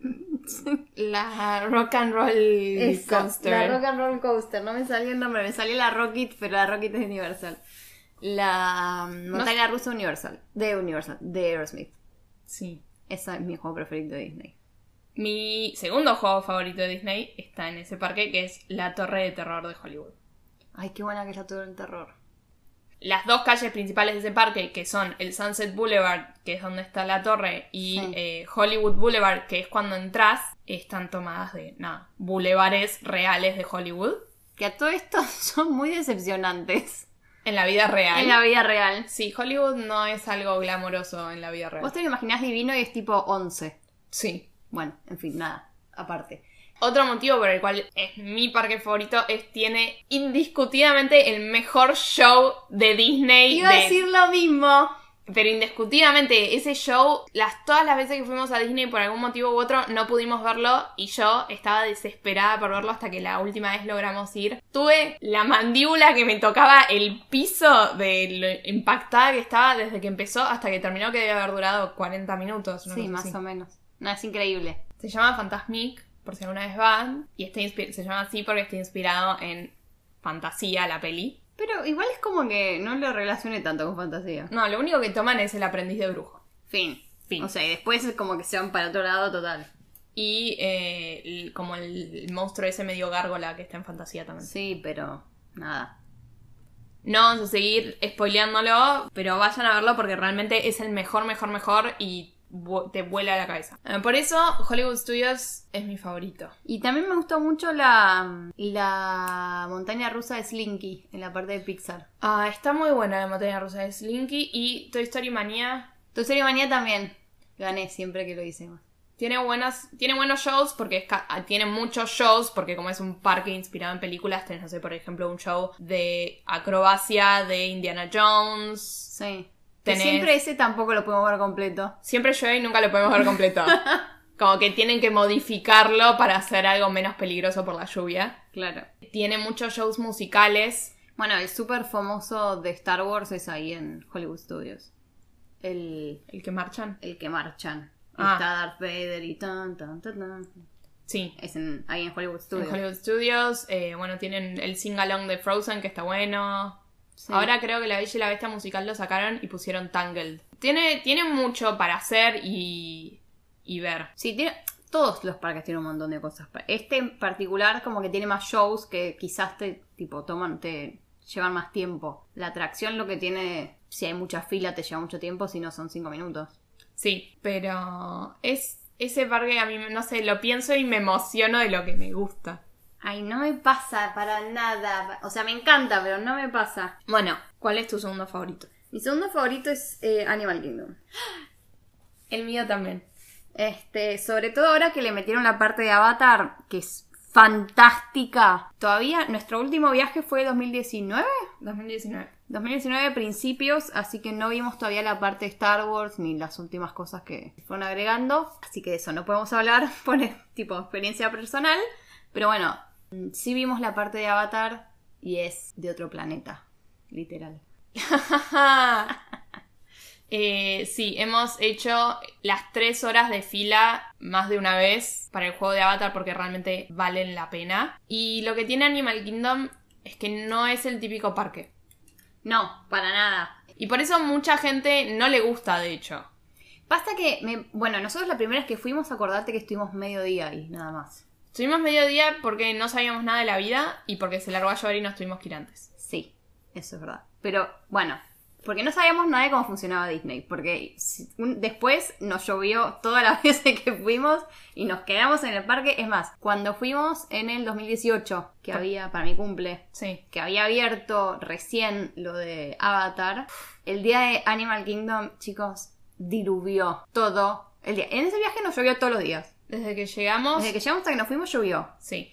La Rock and Roll esa, Coaster. La Rock and Roll Coaster. No me salió el nombre, me salió la Rocket, pero la Rocket es Universal. La montaña rusa Universal. De Universal, de Aerosmith. Sí. Ese es mi juego preferido de Disney. Mi segundo juego favorito de Disney está en ese parque, que es la Torre de Terror de Hollywood. Ay, qué buena que es la Torre del Terror. Las dos calles principales de ese parque, que son el Sunset Boulevard, que es donde está la torre, y Sí. eh, Hollywood Boulevard, que es cuando entras, están tomadas de, nada, bulevares reales de Hollywood. Que a todo esto son muy decepcionantes. En la vida real. En la vida real. Sí, Hollywood no es algo glamoroso en la vida real. Vos te lo imaginás divino y es tipo 11. Sí. Bueno, en fin, nada. Aparte. Otro motivo por el cual es mi parque favorito es tiene indiscutidamente el mejor show de Disney. Iba a de- decir lo mismo. Pero indiscutidamente, ese show, las, todas las veces que fuimos a Disney por algún motivo u otro, no pudimos verlo y yo estaba desesperada por verlo hasta que la última vez logramos ir. Tuve la mandíbula que me tocaba el piso de lo impactada que estaba desde que empezó hasta que terminó, que debe haber durado 40 minutos. Sí, más así. o menos. No, es increíble. Se llama Fantasmic, por si alguna vez van, y está se llama así porque está inspirado en Fantasía, la peli. Pero igual es como que no lo relacioné tanto con fantasía. No, lo único que toman es el aprendiz de brujo. Fin. Fin. O sea, y después es como que se van para otro lado total. Y eh, el- como el, monstruo ese medio gárgola que está en fantasía también. Sí, pero nada. No vamos a seguir spoileándolo, pero vayan a verlo porque realmente es el mejor, mejor, mejor y te vuela la cabeza. Eh, Por eso Hollywood Studios es mi favorito. Y también me gustó mucho la, la montaña rusa de Slinky en la parte de Pixar. Ah, está muy buena la montaña rusa de Slinky y Toy Story Manía Tu serie manía también. Gané siempre que lo hicimos. Tiene buenas, tiene buenos shows porque es ah, tiene muchos shows porque como es un parque inspirado en películas, tenés, no sé, por ejemplo, un show de acrobacia de Indiana Jones. Sí. Tenés- siempre ese tampoco lo podemos ver completo. Siempre llueve y nunca lo podemos ver completo. Como que tienen que modificarlo para hacer algo menos peligroso por la lluvia. Claro. Tiene muchos shows musicales. Bueno, el súper famoso de Star Wars es ahí en Hollywood Studios. El, ¿El que marchan? el que marchan. Ah. Está Darth Vader y tan, tan, tan, tan. Sí. Es en- ahí en Hollywood En Studios. Hollywood Studios. eh, bueno, tienen el sing-along de Frozen, que está bueno. Sí. Ahora creo que La Bella y la Bestia musical lo sacaron y pusieron Tangled. Tiene, tiene mucho para hacer y, y ver. Sí, tiene, todos los parques tienen un montón de cosas. Este en particular como que tiene más shows que quizás te tipo toman, te llevan más tiempo. La atracción lo que tiene, si hay mucha fila te lleva mucho tiempo, si no son cinco minutos. Sí, pero es ese parque a mí, no sé, lo pienso y me emociono de lo que me gusta. Ay, no me pasa para nada. O sea, me encanta, pero no me pasa. Bueno, ¿cuál es tu segundo favorito? Mi segundo favorito es eh, Animal Kingdom. El mío también. Este, sobre todo ahora que le metieron la parte de Avatar, que es fantástica. Todavía, nuestro último viaje fue 2019. 2019. 2019 principios, así que no vimos todavía la parte de Star Wars ni las últimas cosas que fueron agregando. Así que de eso no podemos hablar por tipo experiencia personal. Pero bueno, sí vimos la parte de Avatar y es de otro planeta, literal. Eh, sí, hemos hecho las tres horas de fila más de una vez para el juego de Avatar porque realmente valen la pena. Y lo que tiene Animal Kingdom es que no es el típico parque. No, para nada. Y por eso mucha gente no le gusta, de hecho. Basta que, me... bueno, nosotros la primera vez que fuimos, acordate que estuvimos medio día ahí, nada más. Estuvimos medio día porque no sabíamos nada de la vida y porque se largó a llover y nos tuvimos que ir antes. Sí, eso es verdad. Pero bueno, porque no sabíamos nada de cómo funcionaba Disney. Porque después nos llovió todas las veces que fuimos y nos quedamos en el parque. Es más, cuando fuimos en el 2018, que había, para mi cumple, Sí. que había abierto recién lo de Avatar, el día de Animal Kingdom, chicos, diluvió todo. El día. En ese viaje nos llovió todos los días. Desde que llegamos. Desde que llegamos hasta que nos fuimos llovió. Sí.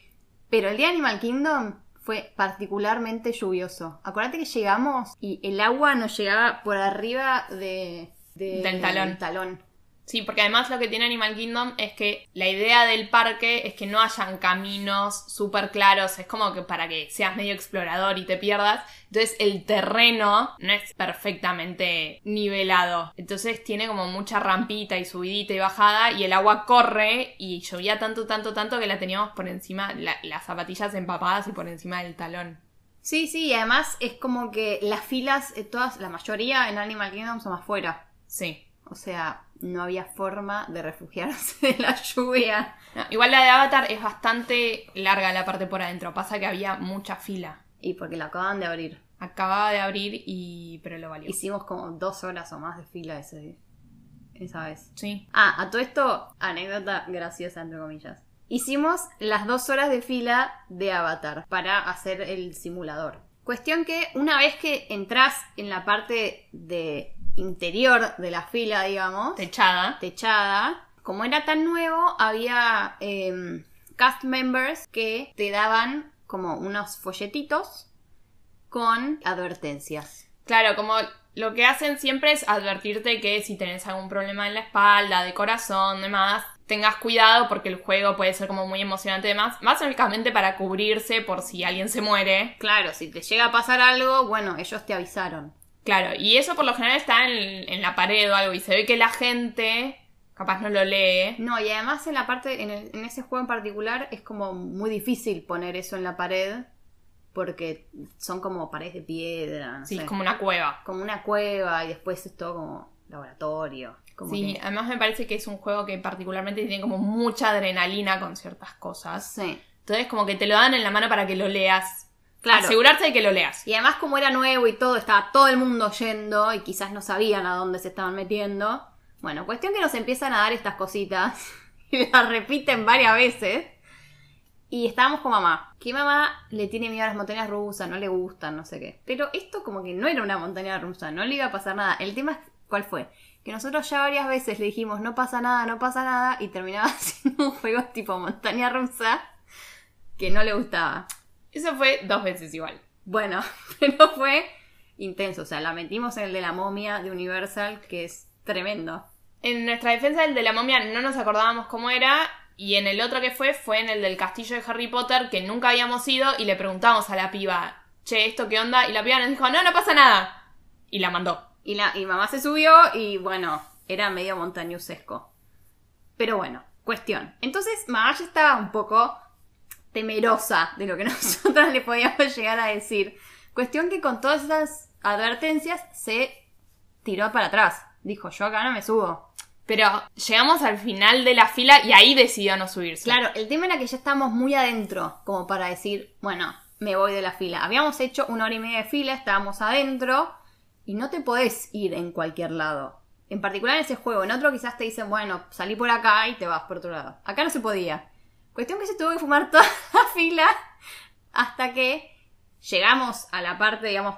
Pero el día de Animal Kingdom fue particularmente lluvioso. Acuérdate que llegamos y el agua nos llegaba por arriba de, de- Del talón. del talón. Sí, porque además lo que tiene Animal Kingdom es que la idea del parque es que no hayan caminos súper claros, es como que para que seas medio explorador y te pierdas. Entonces el terreno no es perfectamente nivelado. Entonces tiene como mucha rampita y subidita y bajada y el agua corre y llovía tanto, tanto, tanto que la teníamos por encima, la- las zapatillas empapadas y por encima del talón. Sí, sí, y además es como que las filas, eh, todas, la mayoría en Animal Kingdom son afuera. Sí. O sea, no había forma de refugiarse de la lluvia. No, igual la de Avatar es bastante larga la parte por adentro, pasa que había mucha fila. Y porque la acaban de abrir. Acababa de abrir y. pero lo valió. Hicimos como dos horas o más de fila ese, esa vez. Sí. Ah, a todo esto, anécdota graciosa, entre comillas. Hicimos las dos horas de fila de Avatar para hacer el simulador. Cuestión que una vez que entras en la parte de interior de la fila, digamos, Techada. techada, como era tan nuevo, había em, cast members que te daban como unos folletitos con advertencias. Claro, como lo que hacen siempre es advertirte que si tenés algún problema en la espalda, de corazón, demás, tengas cuidado porque el juego puede ser como muy emocionante demás. Básicamente para cubrirse por si alguien se muere. Claro, si te llega a pasar algo, bueno, ellos te avisaron. Claro, y eso por lo general está en, en la pared o algo y se ve que la gente capaz no lo lee. No, y además en la parte, en, el- en ese juego en particular, es como muy difícil poner eso en la pared porque son como paredes de piedra, no Sí, sé, es como una cueva. como una cueva y después es todo como laboratorio. Como Sí, que- además me parece que es un juego que particularmente tiene como mucha adrenalina con ciertas cosas. sí. Entonces como que te lo dan en la mano para que lo leas. Claro. Asegurarse de que lo leas. Y además como era nuevo y todo, estaba todo el mundo yendo y quizás no sabían a dónde se estaban metiendo. Bueno, cuestión que nos empiezan a dar estas cositas y las repiten varias veces. Y estábamos con mamá. Que mamá le tiene miedo a las montañas rusas, no le gustan, no sé qué. Pero esto como que no era una montaña rusa, no le iba a pasar nada. El tema es cuál fue. Que nosotros ya varias veces le dijimos no pasa nada, no pasa nada. Y terminaba siendo un juego tipo montaña rusa que no le gustaba. Eso fue dos veces igual. Bueno, pero fue intenso. O sea, la metimos en el de la momia de Universal, que es tremendo. En nuestra defensa del de la momia no nos acordábamos cómo era. Y en el otro que fue, fue en el del castillo de Harry Potter, que nunca habíamos ido. Y le preguntamos a la piba, che, ¿esto qué onda? Y la piba nos dijo, no, no pasa nada. Y la mandó. Y, la, y mamá se subió y bueno, era medio montañusesco. Pero bueno, cuestión. Entonces mamá ya estaba un poco temerosa de lo que nosotras le podíamos llegar a decir. Cuestión que con todas esas advertencias se tiró para atrás. Dijo, yo acá no me subo. Pero llegamos al final de la fila y ahí decidió no subirse. Claro, el tema era que ya estábamos muy adentro, como para decir, bueno, me voy de la fila. Habíamos hecho una hora y media de fila, estábamos adentro, y no te podés ir en cualquier lado. En particular en ese juego. En otro quizás te dicen, bueno, salí por acá y te vas por otro lado. Acá no se podía. Cuestión que se tuvo que fumar toda la fila hasta que llegamos a la parte, digamos,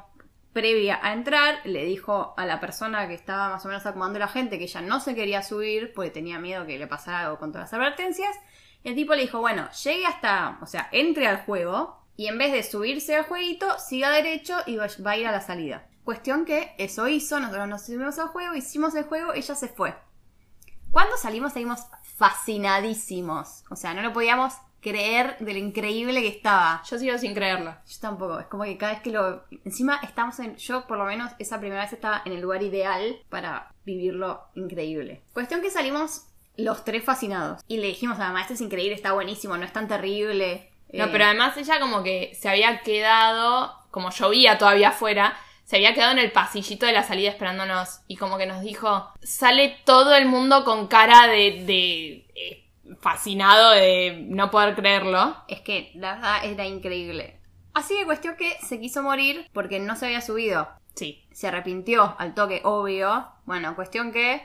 previa a entrar. Le dijo a la persona que estaba más o menos acomodando la gente que ella no se quería subir porque tenía miedo que le pasara algo con todas las advertencias. El tipo le dijo, bueno, llegue hasta, o sea, entre al juego Y en vez de subirse al jueguito, siga derecho y va a ir a la salida. Cuestión que eso hizo, nosotros nos subimos al juego, hicimos el juego, ella se fue. Cuando salimos salimos fascinadísimos. O sea, no lo podíamos creer de lo increíble que estaba. Yo sigo sin creerlo. Yo tampoco, es como que cada vez que lo... Encima estamos en... Yo por lo menos esa primera vez estaba en el lugar ideal para vivirlo increíble. Cuestión que salimos los tres fascinados. Y le dijimos a la mamá, esto es increíble, está buenísimo, no es tan terrible. No, Eh, pero además ella como que se había quedado, como llovía todavía afuera, se había quedado en el pasillito de la salida esperándonos y como que nos dijo, sale todo el mundo con cara de, de eh, fascinado de no poder creerlo. Es que la verdad era increíble. Así que cuestión que se quiso morir porque no se había subido. Sí. Se arrepintió al toque, obvio. Bueno, cuestión que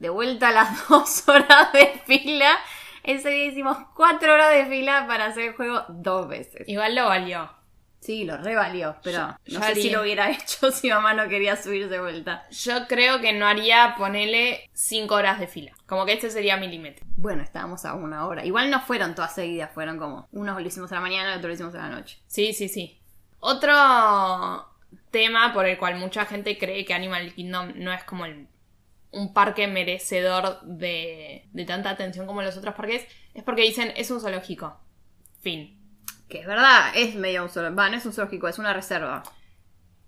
de vuelta a las dos horas de fila. Ese día hicimos cuatro horas de fila para hacer el juego dos veces. Igual lo valió. Sí, lo revalió, pero Yo- no yo sé si lo hubiera hecho si mamá no quería subir de vuelta. Yo creo que no haría ponerle cinco horas de fila. Como que este sería mi límite. Bueno, estábamos a una hora. Igual no fueron todas seguidas, fueron como unos lo hicimos a la mañana, otro lo hicimos a la noche. Sí, sí, sí. Otro tema por el cual mucha gente cree que Animal Kingdom no es como el- un parque merecedor de, de tanta atención como los otros parques es porque dicen es un zoológico. Fin. Que es verdad, es medio un zoológico. Va, no es un zoológico, es una reserva.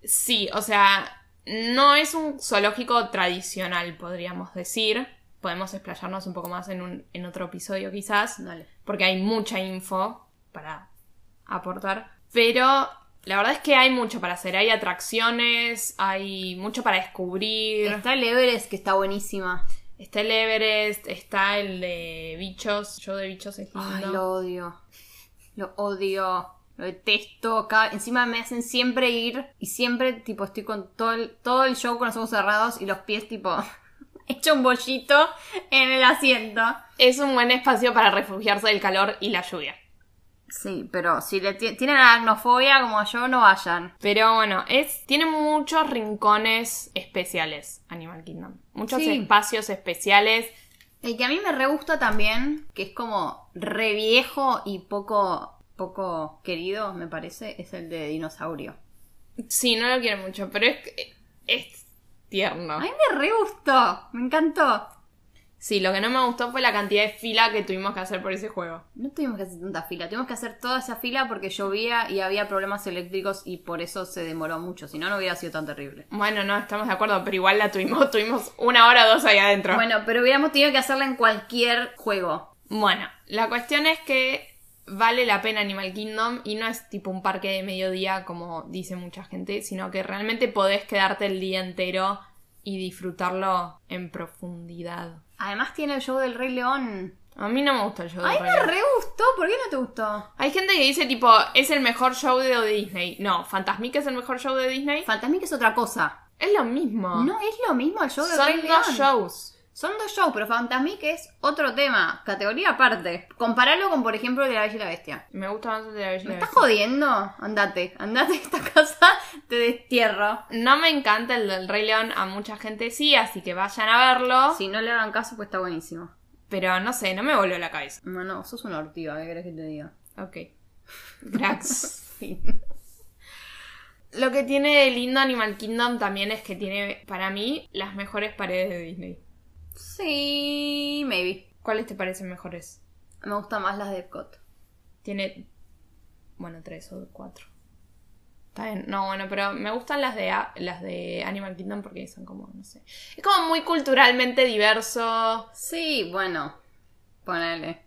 Sí, o sea, no es un zoológico tradicional, podríamos decir. Podemos explayarnos un poco más en, un, en otro episodio quizás. Dale. porque hay mucha info para aportar. Pero la verdad es que hay mucho para hacer. Hay atracciones, hay mucho para descubrir. Está el Everest, que está buenísima. Está el Everest, está el de bichos. Yo de bichos es lindo. Ay, lo odio. Lo odio. Lo detesto. Cada- Encima me hacen siempre ir y siempre, tipo, estoy con todo el, todo el show con los ojos cerrados y los pies, tipo, hecho un bollito en el asiento. Es un buen espacio para refugiarse del calor y la lluvia. Sí, pero si le ti- tienen aracnofobia como yo, no vayan. Pero bueno, es, tiene muchos rincones especiales Animal Kingdom. Muchos Sí. espacios especiales. El que a mí me re gusta también, que es como re viejo y poco, poco querido, me parece, es el de dinosaurio. Sí, no lo quiero mucho, pero es, es tierno. A mí me re gustó, me encantó. Sí, lo que no me gustó fue la cantidad de fila que tuvimos que hacer por ese juego. No tuvimos que hacer tanta fila, tuvimos que hacer toda esa fila porque llovía y había problemas eléctricos y por eso se demoró mucho, si no, no hubiera sido tan terrible. Bueno, no, estamos de acuerdo, pero igual la tuvimos, tuvimos una hora o dos ahí adentro. Bueno, pero hubiéramos tenido que hacerla en cualquier juego. Bueno, la cuestión es que vale la pena Animal Kingdom y no es tipo un parque de mediodía como dice mucha gente, sino que realmente podés quedarte el día entero y disfrutarlo en profundidad. Además tiene el show del Rey León. A mí no me gusta el show de Ay, Rey me León. re gustó, ¿por qué no te gustó? Hay gente que dice tipo, es el mejor show de Disney. No, Fantasmic es el mejor show de Disney. Fantasmic es otra cosa. es lo mismo. No es lo mismo el show del Son Rey León. dos shows. Son dos shows, pero Fantasmic es otro tema, categoría aparte. Comparalo con, por ejemplo, el de la Bella y la Bestia. Me gusta más el de la Bella y ¿Me la estás Bestia. jodiendo? Andate, andate de esta casa, te destierro. No me encanta el del Rey León, a mucha gente sí, así que vayan a verlo. Si no le hagan caso, pues está buenísimo. Pero no sé, no me volvió la cabeza. Bueno, sos una ortiva, ¿qué querés que te diga? Ok. Gracias. Sí. Lo que tiene de lindo Animal Kingdom también es que tiene, para mí, las mejores paredes de Disney. Sí, maybe. ¿Cuáles te parecen mejores? Me gustan más las de Epcot. Tiene. Bueno, tres o cuatro. Está bien. No, bueno, pero me gustan las de A- las de Animal Kingdom porque son como, no sé. Es como muy culturalmente diverso. Sí, bueno. Ponele.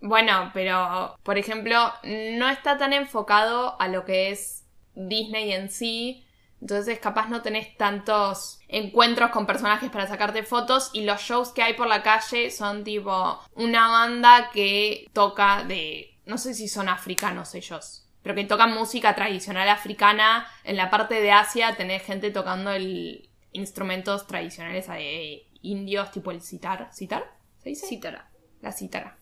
Bueno, pero por ejemplo, no está tan enfocado a lo que es Disney en sí. Entonces capaz no tenés tantos encuentros con personajes para sacarte fotos y los shows que hay por la calle son tipo una banda que toca de... no sé si son africanos ellos, pero que tocan música tradicional africana. En la parte de Asia tenés gente tocando el instrumentos tradicionales de indios tipo el sitar. ¿Sitar? ¿Se dice? Cítara. La cítara.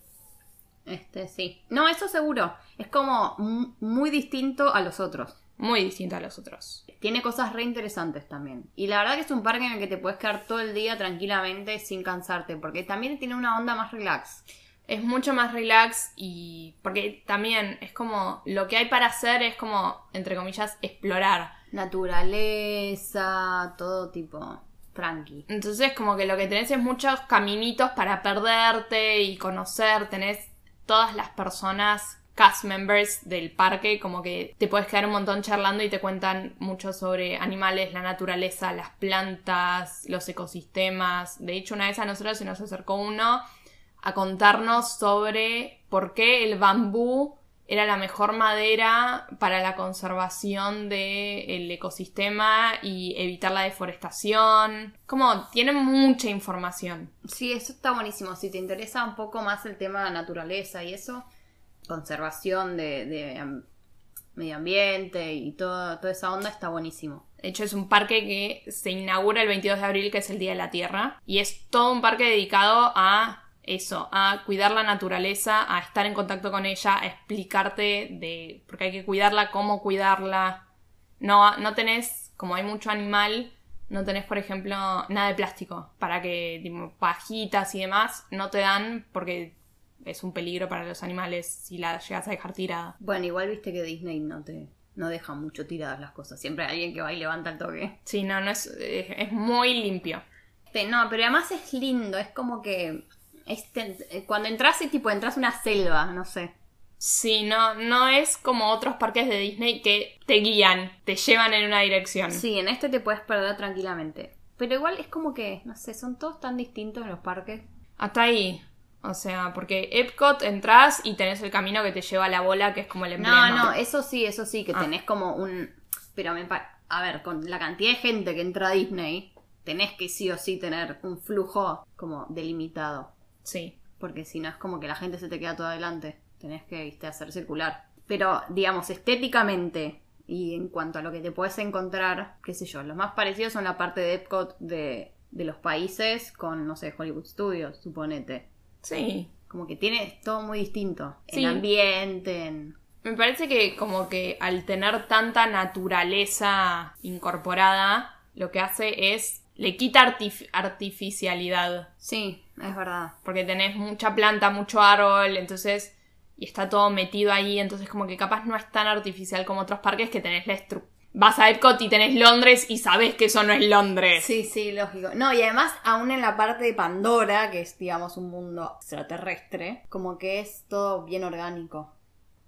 Este, sí. No, eso seguro. Es como mu- muy distinto a los otros. Muy distinto a los otros. Tiene cosas re interesantes también. Y la verdad que es un parque en el que te puedes quedar todo el día tranquilamente sin cansarte, porque también tiene una onda más relax. es mucho más relax y porque también es como lo que hay para hacer es como, entre comillas, explorar. Naturaleza, todo tipo tranqui. Entonces como que lo que tenés es muchos caminitos para perderte y conocer, tenés todas las personas cast members del parque, como que te puedes quedar un montón charlando y te cuentan mucho sobre animales, la naturaleza, las plantas, los ecosistemas. De hecho, una vez a nosotros se nos acercó uno a contarnos sobre por qué el bambú era la mejor madera para la conservación del ecosistema y evitar la deforestación. Como tienen mucha información. Sí, eso está buenísimo. Si te interesa un poco más el tema de naturaleza y eso, conservación de, medio ambiente y todo, toda esa onda está buenísimo. De hecho, es un parque que se inaugura el 22 de abril, que es el Día de la Tierra. Y es todo un parque dedicado a eso, a cuidar la naturaleza, a estar en contacto con ella, a explicarte de. porque hay que cuidarla, cómo cuidarla. No, no tenés, como hay mucho animal, no tenés, por ejemplo, nada de plástico. Para que, tipo, pajitas y demás, no te dan porque es un peligro para los animales si la llegas a dejar tirada. Bueno, igual viste que Disney no te no deja mucho tiradas las cosas. Siempre hay alguien que va y levanta el toque. Sí, no, no es, es, muy limpio. no, pero además es lindo, es como que este, cuando entras es tipo entras una selva, no sé. Sí, no, no es como otros parques de Disney que te guían, te llevan en una dirección. Sí, en este te puedes perder tranquilamente. Pero igual es como que, no sé, son todos tan distintos en los parques. Hasta ahí. O sea, porque Epcot entras y tenés el camino que te lleva a la bola, que es como el emblema. No, no, eso sí, eso sí, que ah. tenés como un... Pero me A ver, con la cantidad de gente que entra a Disney, tenés que sí o sí tener un flujo como delimitado. Sí. Porque si no es como que la gente se te queda todo adelante. Tenés que ¿viste? hacer circular. Pero, digamos, estéticamente y en cuanto a lo que te puedes encontrar, qué sé yo, los más parecidos son la parte de Epcot de, de los países con, no sé, Hollywood Studios, suponete. Sí. Como que tiene todo muy distinto. En ambiente, en... Me parece que como que al tener tanta naturaleza incorporada, lo que hace es le quita artificialidad. Sí, es verdad. Porque tenés mucha planta, mucho árbol, entonces. Y está todo metido ahí, entonces como que capaz no es tan artificial como otros parques que tenés la estructura vas a Epcot y tenés Londres y sabes que eso no es Londres. Sí, sí, lógico. No, y además, aún en la parte de Pandora, que es, digamos, un mundo extraterrestre, como que es todo bien orgánico.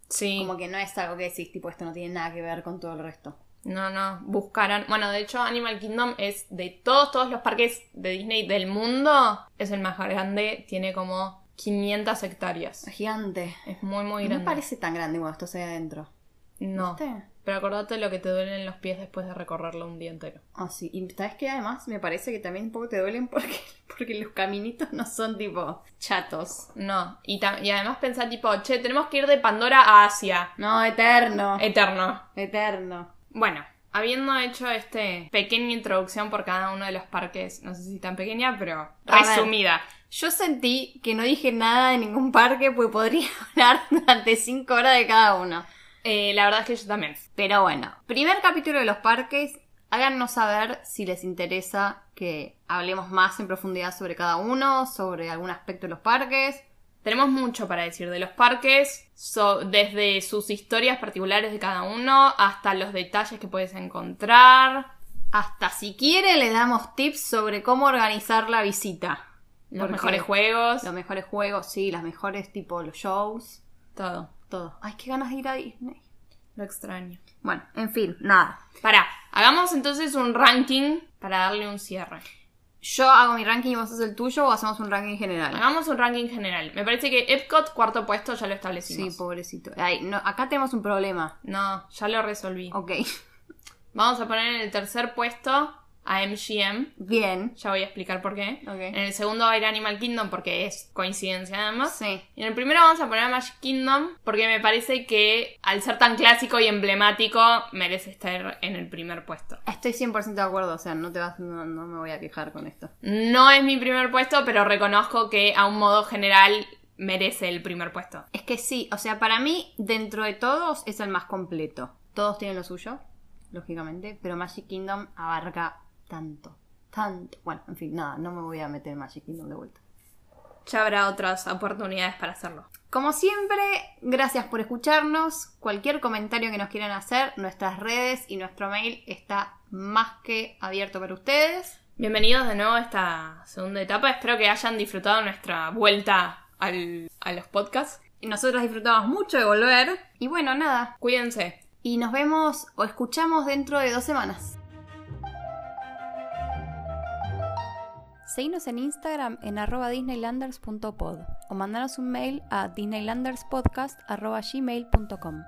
Sí. Como que no es algo que decís, tipo, esto no tiene nada que ver con todo el resto. No, no, buscarán. Bueno, de hecho, Animal Kingdom es de todos, todos los parques de Disney del mundo, es el más grande, tiene como 500 hectáreas. Gigante. Es muy, muy grande. No parece tan grande cuando esto sea adentro. No. Pero acordate lo que te duelen los pies después de recorrerlo un día entero. Ah, sí. Y sabes que además me parece que también un poco te duelen porque, porque los caminitos no son tipo chatos. No. Y, y además pensar tipo, che, tenemos que ir de Pandora a Asia. No, eterno. Eterno. Eterno. Bueno, habiendo hecho este pequeña introducción por cada uno de los parques, no sé si tan pequeña, pero resumida. yo sentí que no dije nada de ningún parque, pues podría hablar durante cinco horas de cada uno. Eh, la verdad es que yo también. Pero bueno, primer capítulo de los parques. Háganos saber si les interesa que hablemos más en profundidad sobre cada uno, sobre algún aspecto de los parques. Tenemos mucho para decir de los parques, desde sus historias particulares de cada uno hasta los detalles que puedes encontrar. Hasta si quiere le damos tips sobre cómo organizar la visita. Los mejores juegos. Los mejores juegos, sí, las mejores tipo los shows. Todo todo. Ay, qué ganas de ir a Disney. Lo extraño. Bueno, en fin, nada. Para, hagamos entonces un ranking para darle un cierre. Yo hago mi ranking y vos haces el tuyo o hacemos un ranking general. Hagamos un ranking general. Me parece que Epcot, cuarto puesto, ya lo establecimos. Sí, pobrecito. Ay, no, acá tenemos un problema. No, ya lo resolví. Ok. Vamos a poner en el tercer puesto a MGM. Bien. Ya voy a explicar por qué. En el segundo va a ir Animal Kingdom porque es coincidencia además. Sí. Y en el primero vamos a poner a Magic Kingdom porque me parece que al ser tan clásico y emblemático merece estar en el primer puesto. Estoy 100% de acuerdo, o sea, no te vas no, no me voy a quejar con esto. No es mi primer puesto, pero reconozco que a un modo general merece el primer puesto. Es que sí, o sea, para mí dentro de todos es el más completo. Todos tienen lo suyo, lógicamente, pero Magic Kingdom abarca tanto, tanto. Bueno, en fin, nada, no me voy a meter en Magic Kingdom de vuelta. ya habrá otras oportunidades para hacerlo. Como siempre, gracias por escucharnos. Cualquier comentario que nos quieran hacer, nuestras redes y nuestro mail está más que abierto para ustedes. Bienvenidos de nuevo a esta segunda etapa. Espero que hayan disfrutado nuestra vuelta al- a los podcasts. Y nosotros disfrutamos mucho de volver. Y bueno, nada. Cuídense. Y nos vemos o escuchamos dentro de dos semanas. Seguinos en Instagram en arroba disneylanders.pod o mandanos un mail a disneylanderspodcast.gmail.com